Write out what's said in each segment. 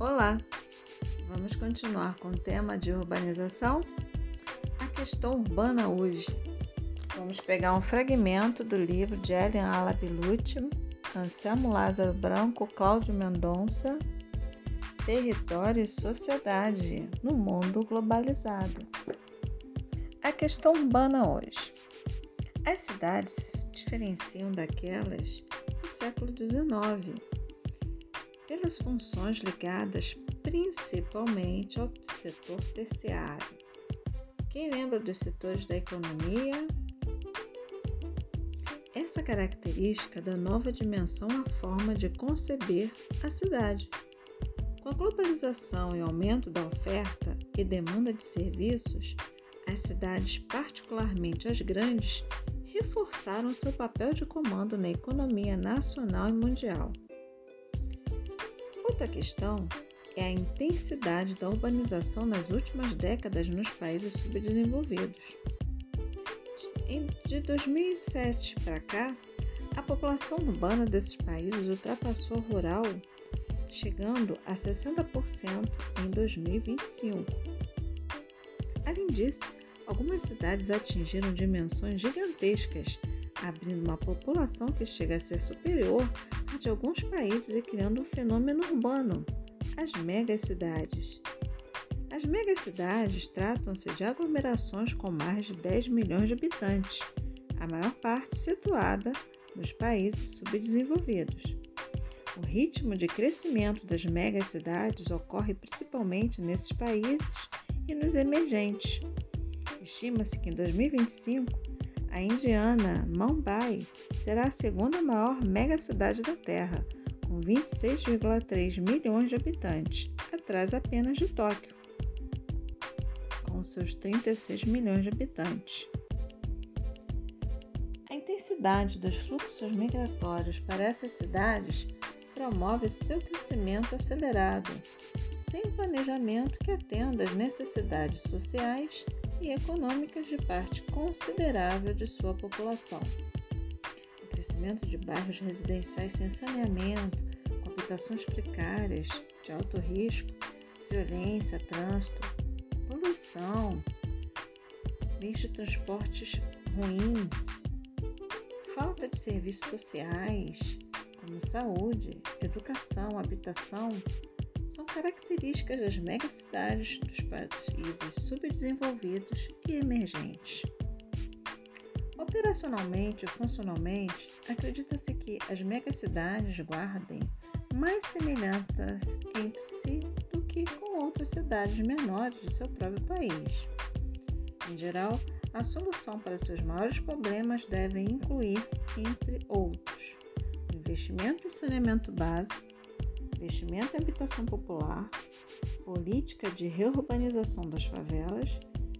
Olá! Vamos continuar com o tema de urbanização? A questão urbana hoje. Vamos pegar um fragmento do livro de Elian Alapilucci, Anselmo Lázaro Branco, Cláudio Mendonça, Território e Sociedade no Mundo Globalizado. A questão urbana hoje. As cidades se diferenciam daquelas do século XIX pelas funções ligadas principalmente ao setor terciário. Quem lembra dos setores da economia? Essa característica dá nova dimensão à forma de conceber a cidade. Com a globalização e aumento da oferta e demanda de serviços, as cidades, particularmente as grandes, reforçaram seu papel de comando na economia nacional e mundial. Outra questão é a intensidade da urbanização nas últimas décadas nos países subdesenvolvidos. De 2007 para cá, a população urbana desses países ultrapassou a rural, chegando a 60% em 2025. Além disso, algumas cidades atingiram dimensões gigantescas abrindo uma população que chega a ser superior à de alguns países e criando um fenômeno urbano, as megacidades. As megacidades tratam-se de aglomerações com mais de 10 milhões de habitantes, a maior parte situada nos países subdesenvolvidos. O ritmo de crescimento das megacidades ocorre principalmente nesses países e nos emergentes. Estima-se que em 2025 a indiana Mumbai será a segunda maior megacidade da Terra, com 26,3 milhões de habitantes, atrás apenas de Tóquio, com seus 36 milhões de habitantes. A intensidade dos fluxos migratórios para essas cidades promove seu crescimento acelerado, sem planejamento que atenda às necessidades sociais e econômicas de parte considerável de sua população. O crescimento de bairros residenciais sem saneamento, com habitações precárias, de alto risco, violência, trânsito, poluição, meios de transportes ruins, falta de serviços sociais, como saúde, educação, habitação, são características das megacidades dos países subdesenvolvidos e emergentes. Operacionalmente e funcionalmente, acredita-se que as megacidades guardem mais semelhanças entre si do que com outras cidades menores de seu próprio país. Em geral, a solução para seus maiores problemas deve incluir, entre outros, investimento em saneamento básico, investimento em habitação popular, política de reurbanização das favelas,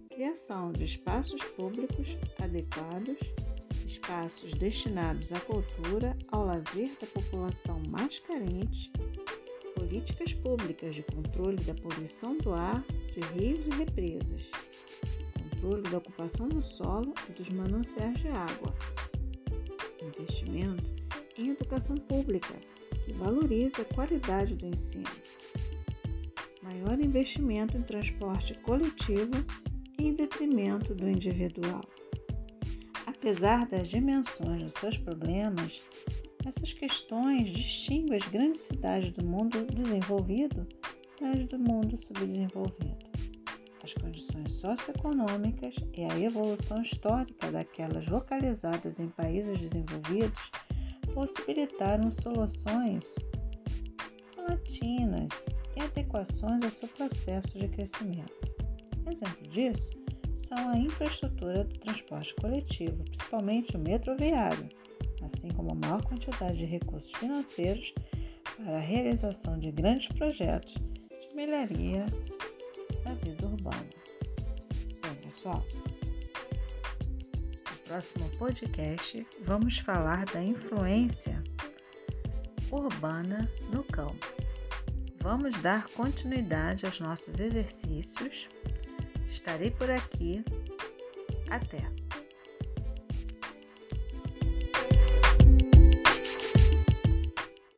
criação de espaços públicos adequados, espaços destinados à cultura, ao lazer da população mais carente, políticas públicas de controle da poluição do ar, de rios e represas, controle da ocupação do solo e dos mananciais de água, investimento em educação pública que a qualidade do ensino. Maior investimento em transporte coletivo em detrimento do individual. Apesar das dimensões dos seus problemas, essas questões distinguem as grandes cidades do mundo desenvolvido das do mundo subdesenvolvido. As condições socioeconômicas e a evolução histórica daquelas localizadas em países desenvolvidos possibilitaram soluções latinas e adequações ao seu processo de crescimento. Exemplo disso são a infraestrutura do transporte coletivo, principalmente o metroviário, assim como a maior quantidade de recursos financeiros para a realização de grandes projetos de melhoria da vida urbana. Bem, pessoal, próximo podcast, vamos falar da influência urbana no campo. Vamos dar continuidade aos nossos exercícios. Estarei por aqui. Até!